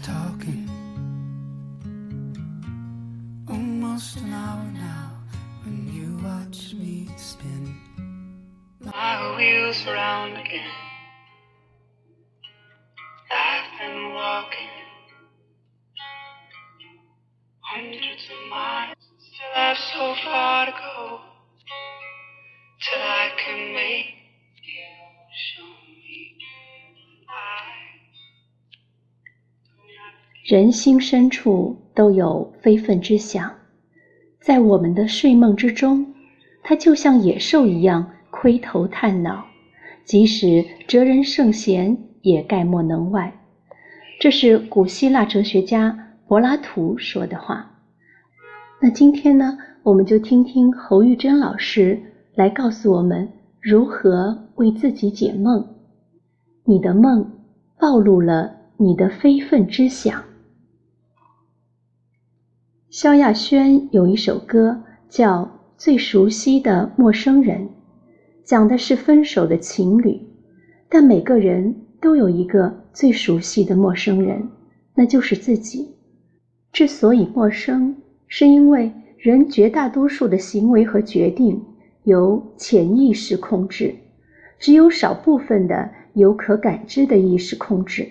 talking. Almost an hour now when you watch me spin. My wheels around 人心深处都有非分之想，在我们的睡梦之中，它就像野兽一样窥头探脑，即使哲人圣贤也概莫能外。这是古希腊哲学家柏拉图说的话。那今天呢，我们就听听侯玉珍老师来告诉我们如何为自己解梦。你的梦暴露了你的非分之想。萧亚轩有一首歌叫《最熟悉的陌生人》，讲的是分手的情侣，但每个人都有一个最熟悉的陌生人，那就是自己。之所以陌生，是因为人绝大多数的行为和决定由潜意识控制，只有少部分的由可感知的意识控制。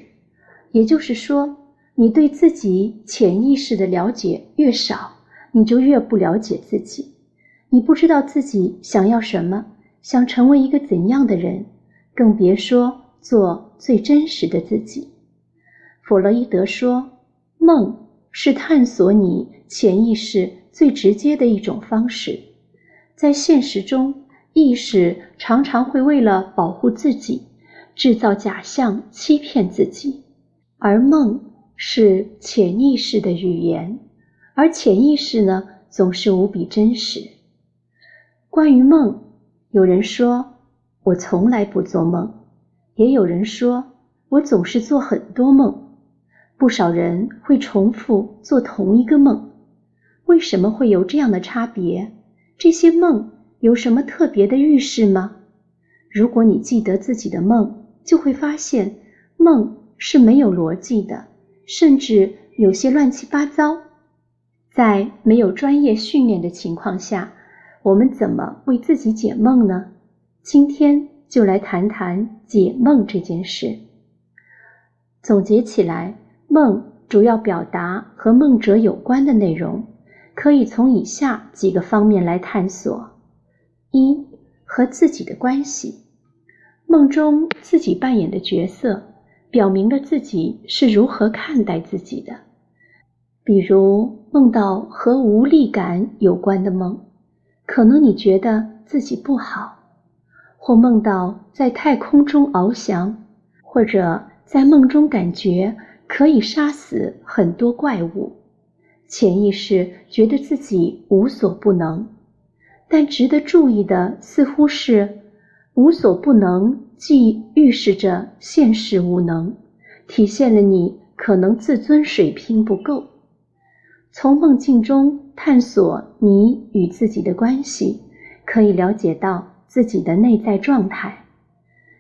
也就是说。你对自己潜意识的了解越少，你就越不了解自己。你不知道自己想要什么，想成为一个怎样的人，更别说做最真实的自己。弗洛伊德说，梦是探索你潜意识最直接的一种方式。在现实中，意识常常会为了保护自己，制造假象欺骗自己，而梦。是潜意识的语言，而潜意识呢，总是无比真实。关于梦，有人说我从来不做梦，也有人说我总是做很多梦。不少人会重复做同一个梦，为什么会有这样的差别？这些梦有什么特别的预示吗？如果你记得自己的梦，就会发现梦是没有逻辑的。甚至有些乱七八糟。在没有专业训练的情况下，我们怎么为自己解梦呢？今天就来谈谈解梦这件事。总结起来，梦主要表达和梦者有关的内容，可以从以下几个方面来探索：一、和自己的关系，梦中自己扮演的角色。表明了自己是如何看待自己的，比如梦到和无力感有关的梦，可能你觉得自己不好；或梦到在太空中翱翔，或者在梦中感觉可以杀死很多怪物，潜意识觉得自己无所不能。但值得注意的似乎是，无所不能。既预示着现实无能，体现了你可能自尊水平不够。从梦境中探索你与自己的关系，可以了解到自己的内在状态。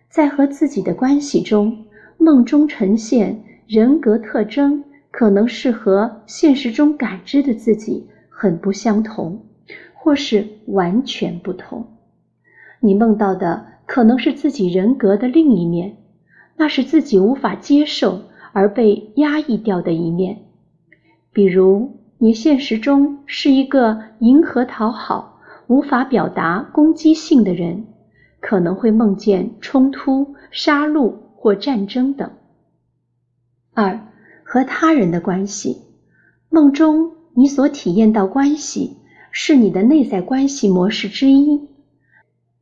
在和自己的关系中，梦中呈现人格特征可能是和现实中感知的自己很不相同，或是完全不同。你梦到的。可能是自己人格的另一面，那是自己无法接受而被压抑掉的一面。比如，你现实中是一个迎合讨好、无法表达攻击性的人，可能会梦见冲突、杀戮或战争等。二、和他人的关系，梦中你所体验到关系是你的内在关系模式之一，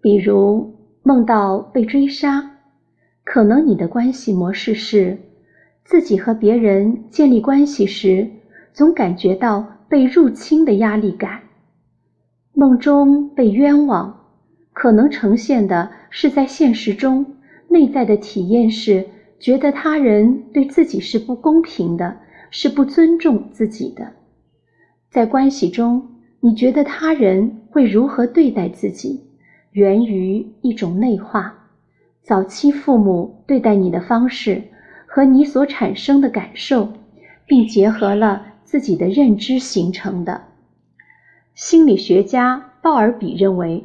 比如。梦到被追杀，可能你的关系模式是自己和别人建立关系时，总感觉到被入侵的压力感。梦中被冤枉，可能呈现的是在现实中内在的体验是觉得他人对自己是不公平的，是不尊重自己的。在关系中，你觉得他人会如何对待自己？源于一种内化，早期父母对待你的方式和你所产生的感受并结合了自己的认知形成的。心理学家鲍尔比认为，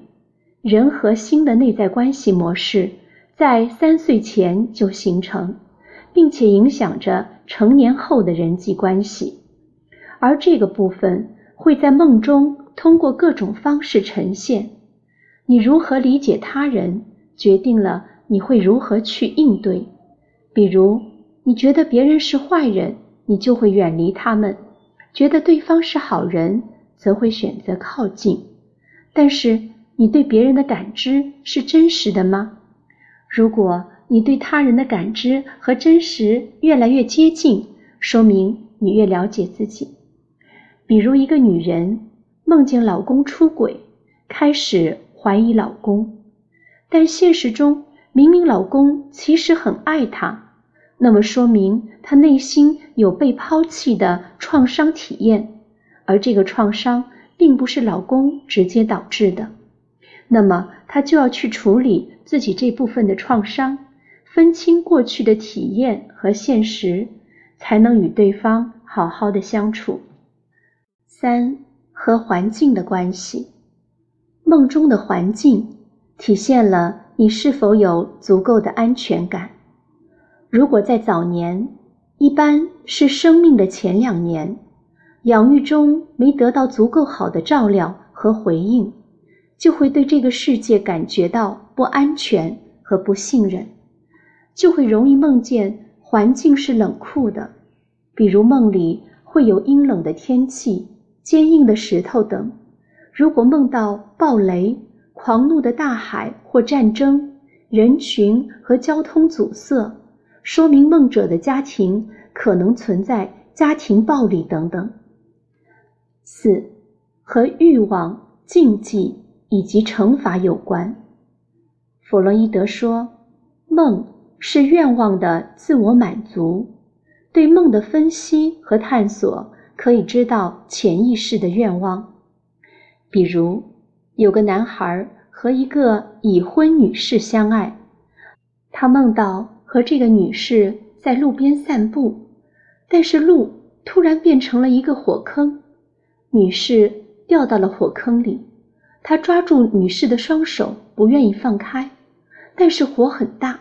人和心的内在关系模式在三岁前就形成，并且影响着成年后的人际关系，而这个部分会在梦中通过各种方式呈现。你如何理解他人，决定了你会如何去应对。比如，你觉得别人是坏人，你就会远离他们；觉得对方是好人。则会选择靠近，但是你对别人的感知是真实的吗？如果你对他人的感知和真实越来越接近，说明你越了解自己。比如一个女人梦见老公出轨，开始怀疑老公，但现实中明明老公其实很爱她，那么说明她内心有被抛弃的创伤体验。而这个创伤并不是老公直接导致的，那么她就要去处理自己这部分的创伤，分清过去的体验和现实，才能与对方好好的相处。三和环境的关系，梦中的环境体现了你是否有足够的安全感。如果在早年，一般是生命的前两年。养育中没得到足够好的照料和回应，就会对这个世界感觉到不安全和不信任，就会容易梦见环境是冷酷的，比如梦里会有阴冷的天气、坚硬的石头等。如果梦到暴雷、狂怒的大海或战争、人群和交通阻塞，说明梦者的家庭可能存在家庭暴力等等。四和欲望、禁忌以及惩罚有关。弗洛伊德说，梦是愿望的自我满足。对梦的分析和探索，可以知道潜意识的愿望。比如，有个男孩和一个已婚女士相爱，他梦到和这个女士在路边散步，但是路突然变成了一个火坑。女士掉到了火坑里，他抓住女士的双手，不愿意放开。但是火很大，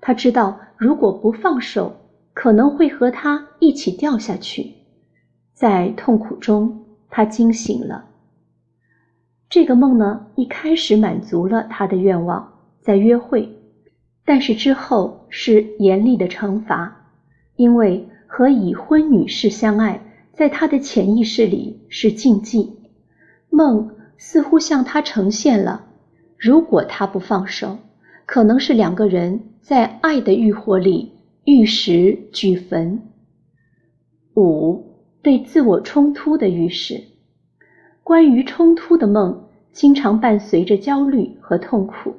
他知道如果不放手，可能会和她一起掉下去。在痛苦中，他惊醒了。这个梦呢，一开始满足了他的愿望，在约会，但是之后是严厉的惩罚，因为和已婚女士相爱。在他的潜意识里是禁忌，梦似乎向他呈现了，如果他不放手，可能是两个人在爱的欲火里玉石俱焚。五对自我冲突的预示，关于冲突的梦经常伴随着焦虑和痛苦。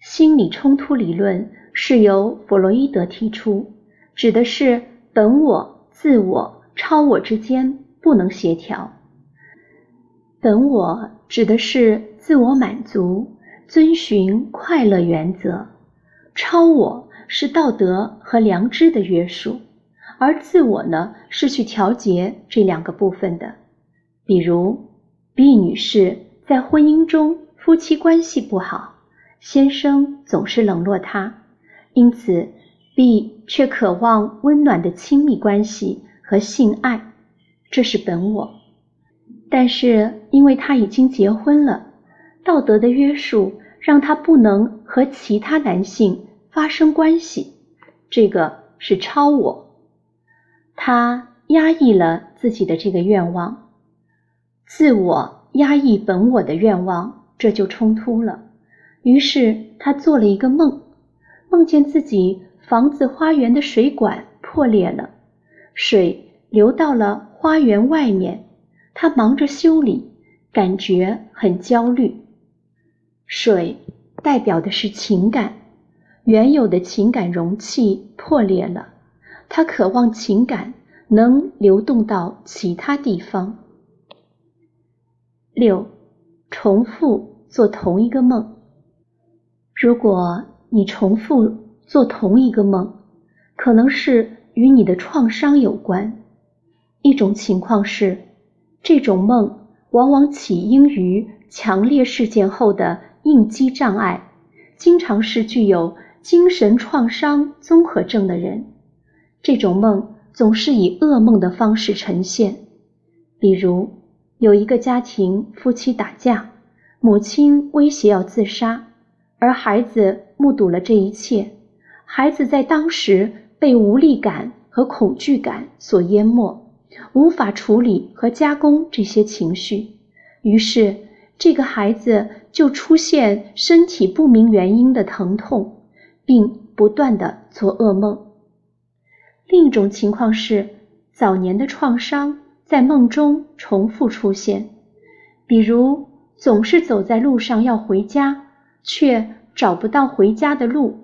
心理冲突理论是由弗洛伊德提出，指的是本我、自我。超我之间不能协调。本我指的是自我满足、遵循快乐原则；超我是道德和良知的约束，而自我呢是去调节这两个部分的。比如，B 女士在婚姻中夫妻关系不好，先生总是冷落她，因此 B 却渴望温暖的亲密关系。和性爱，这是本我，但是因为他已经结婚了，道德的约束让他不能和其他男性发生关系，这个是超我，他压抑了自己的这个愿望，自我压抑本我的愿望，这就冲突了。于是他做了一个梦，梦见自己房子花园的水管破裂了。水流到了花园外面，他忙着修理，感觉很焦虑。水代表的是情感，原有的情感容器破裂了，他渴望情感能流动到其他地方。六，重复做同一个梦。如果你重复做同一个梦，可能是。与你的创伤有关，一种情况是，这种梦往往起因于强烈事件后的应激障碍，经常是具有精神创伤综合症的人。这种梦总是以噩梦的方式呈现，比如有一个家庭夫妻打架，母亲威胁要自杀，而孩子目睹了这一切，孩子在当时被无力感和恐惧感所淹没，无法处理和加工这些情绪，于是这个孩子就出现身体不明原因的疼痛，并不断的做噩梦。另一种情况是，早年的创伤在梦中重复出现，比如总是走在路上要回家，却找不到回家的路，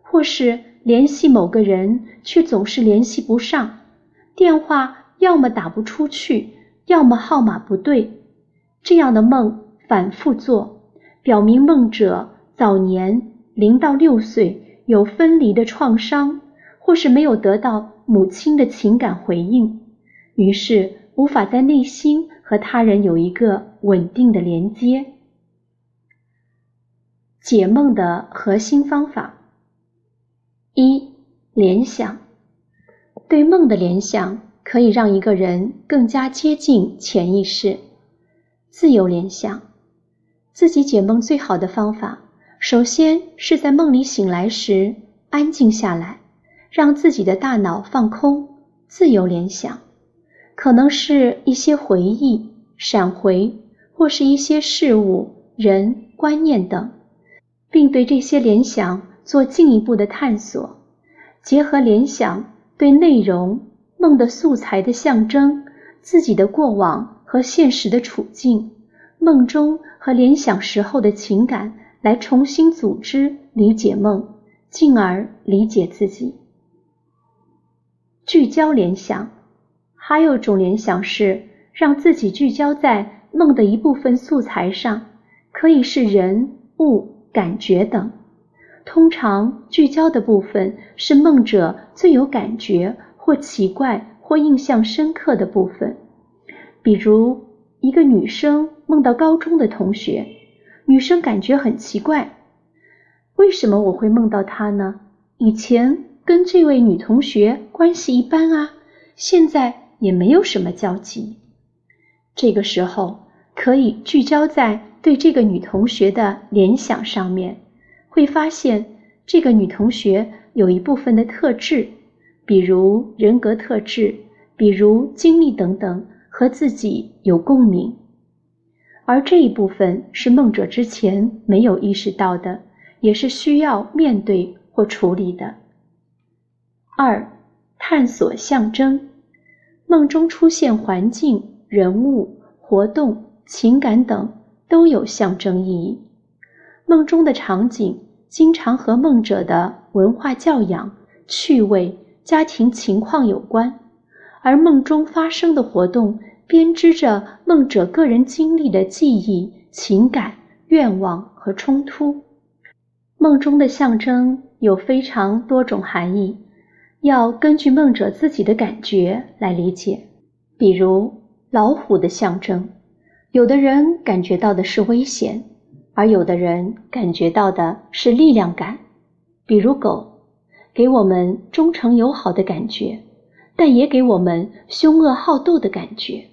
或是联系某个人却总是联系不上，电话要么打不出去，要么号码不对。这样的梦反复做，表明梦者早年零到六岁有分离的创伤。或是没有得到母亲的情感回应，于是无法在内心和他人有一个稳定的连接。解梦的核心方法：一、联想。对梦的联想可以让一个人更加接近潜意识。自由联想，自己解梦最好的方法，首先是在梦里醒来时安静下来。让自己的大脑放空，自由联想，可能是一些回忆闪回，或是一些事物、人、观念等，并对这些联想做进一步的探索。结合联想对内容、梦的素材的象征、自己的过往和现实的处境、梦中和联想时候的情感，来重新组织理解梦，进而理解自己。聚焦联想，还有一种联想是让自己聚焦在梦的一部分素材上，可以是人物、感觉等。通常聚焦的部分是梦者最有感觉或奇怪或印象深刻的部分。比如，一个女生梦到高中的同学，女生感觉很奇怪，为什么我会梦到她呢？以前。跟这位女同学关系一般啊，现在也没有什么交集。这个时候可以聚焦在对这个女同学的联想上面，会发现这个女同学有一部分的特质，比如人格特质，比如经历等等，和自己有共鸣。而这一部分是梦者之前没有意识到的，也是需要面对或处理的。二、探索象征。梦中出现环境、人物、活动、情感等都有象征意义。梦中的场景经常和梦者的文化教养、趣味、家庭情况有关，而梦中发生的活动编织着梦者个人经历的记忆、情感、愿望和冲突。梦中的象征有非常多种含义。要根据梦者自己的感觉来理解，比如老虎的象征，有的人感觉到的是危险，而有的人感觉到的是力量感。比如狗，给我们忠诚友好的感觉，但也给我们凶恶好斗的感觉。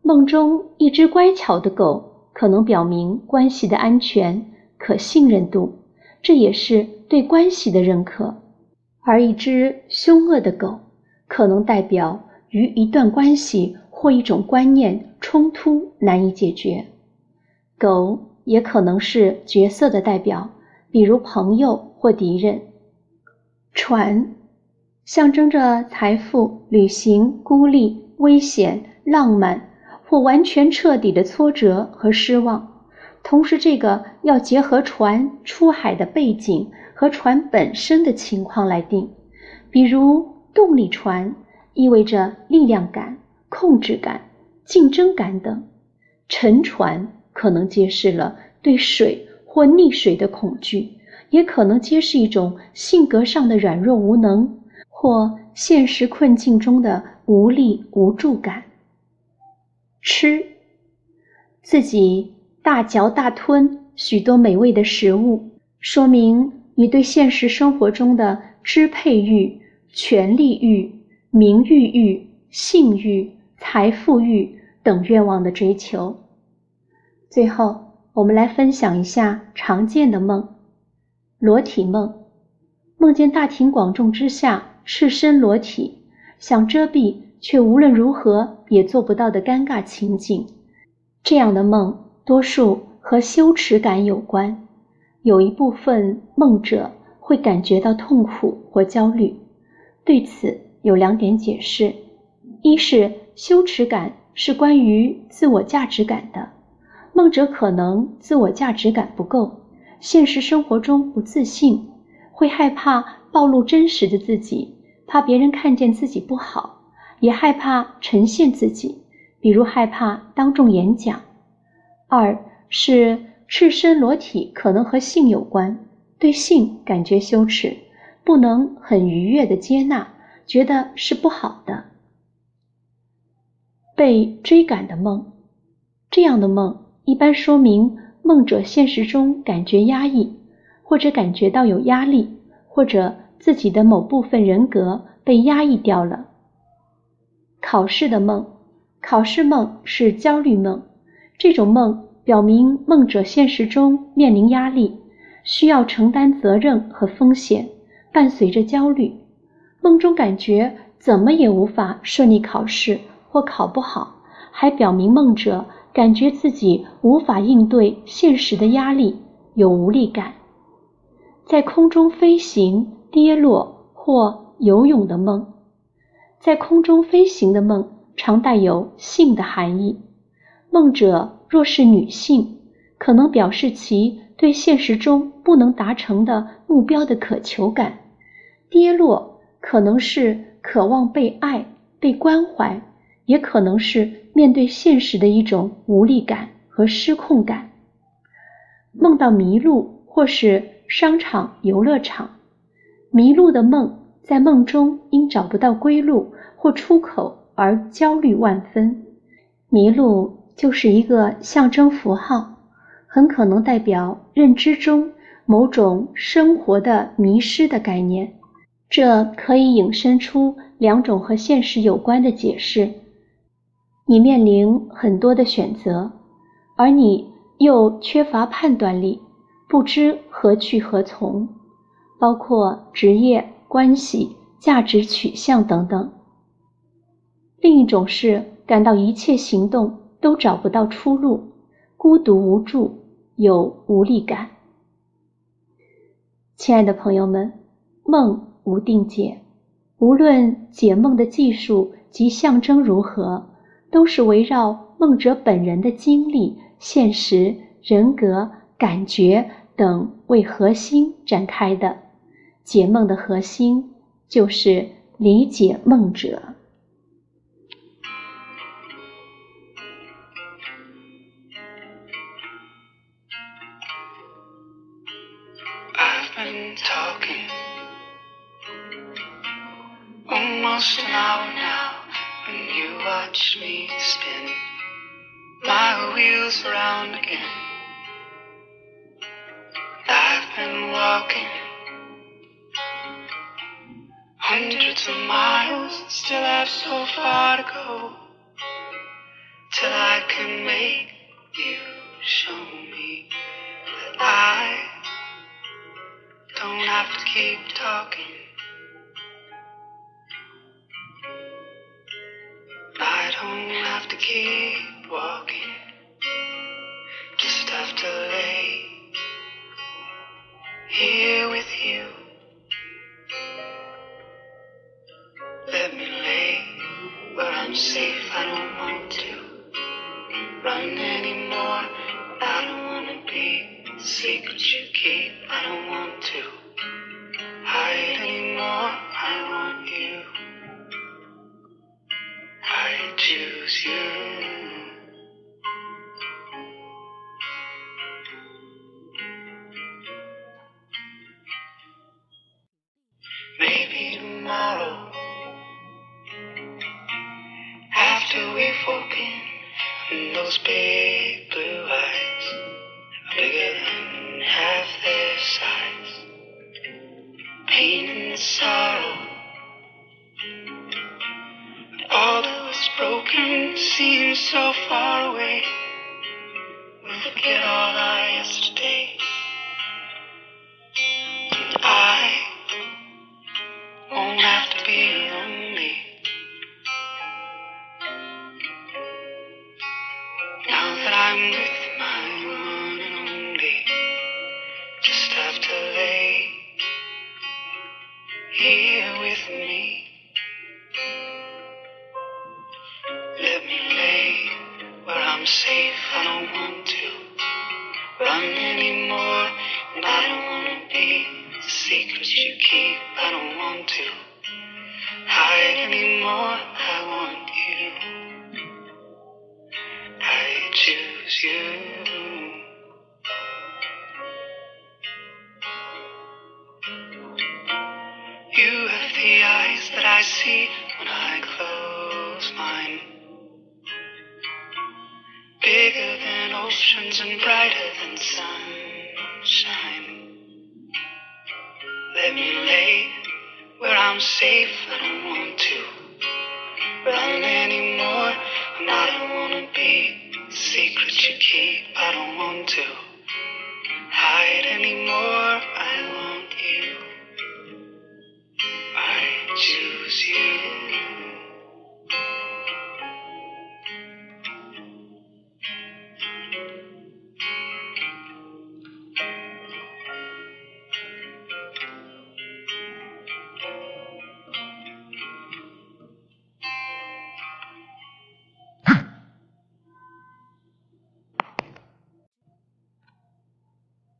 梦中一只乖巧的狗，可能表明关系的安全、可信任度，这也是对关系的认可。而一只凶恶的狗，可能代表与一段关系或一种观念冲突难以解决。狗也可能是角色的代表，比如朋友或敌人。船象征着财富、旅行、孤立、危险、浪漫或完全彻底的挫折和失望。同时，这个要结合船出海的背景。和船本身的情况来定，比如动力船意味着力量感、控制感、竞争感等；沉船可能揭示了对水或溺水的恐惧，也可能揭示一种性格上的软弱无能或现实困境中的无力无助感。吃，自己大嚼大吞许多美味的食物，说明你对现实生活中的支配欲、权力欲、名誉欲、性欲、财富欲等愿望的追求。最后。我们来分享一下常见的梦：裸体梦，梦见大庭广众之下赤身裸体，想遮蔽却无论如何也做不到的尴尬情景。这样的梦多数和羞耻感有关，有一部分梦者会感觉到痛苦或焦虑。对此有两点解释：一是羞耻感是关于自我价值感的。梦者可能自我价值感不够，现实生活中不自信，会害怕暴露真实的自己，怕别人看见自己不好，也害怕呈现自己，比如害怕当众演讲。二是赤身裸体可能和性有关，对性感觉羞耻，不能很愉悦的接纳，觉得是不好的。被追赶的梦，这样的梦。一般说明梦者现实中感觉压抑，或者感觉到有压力，或者自己的某部分人格被压抑掉了。考试的梦，考试梦是焦虑梦，这种梦表明梦者现实中面临压力，需要承担责任和风险，伴随着焦虑。梦中感觉怎么也无法顺利考试或考不好，还表明梦者。感觉自己无法应对现实的压力，有无力感。在空中飞行、跌落或游泳的梦，在空中飞行的梦常带有性的含义。梦者若是女性，可能表示其对现实中不能达成的目标的渴求感。跌落可能是渴望被爱、被关怀。也可能是面对现实的一种无力感和失控感。梦到迷路或是商场、游乐场，迷路的梦，在梦中因找不到归路或出口而焦虑万分。迷路就是一个象征符号，很可能代表认知中某种生活的迷失的概念。这可以引申出两种和现实有关的解释。你面临很多的选择，而你又缺乏判断力，不知何去何从，包括职业、关系、价值取向等等。另一种是感到一切行动都找不到出路，孤独无助，有无力感。亲爱的朋友们，梦无定解，无论解梦的技术及象征如何。都是围绕梦者本人的经历、现实、人格、感觉等为核心展开的。解梦的核心就是理解梦者。When you watch me spin my wheels around again. I've been walking hundreds of miles, still have so far to go and those big blue eyes are bigger than half their size. Pain and sorrow. All that was broken seems so far away. Let me lay where I'm safe. I don't want to run anymore, and I don't want to be the secrets you keep. I don't want to I'm safe. I don't want to run anymore. And I don't want to be the secret you keep. I don't want to hide anymore.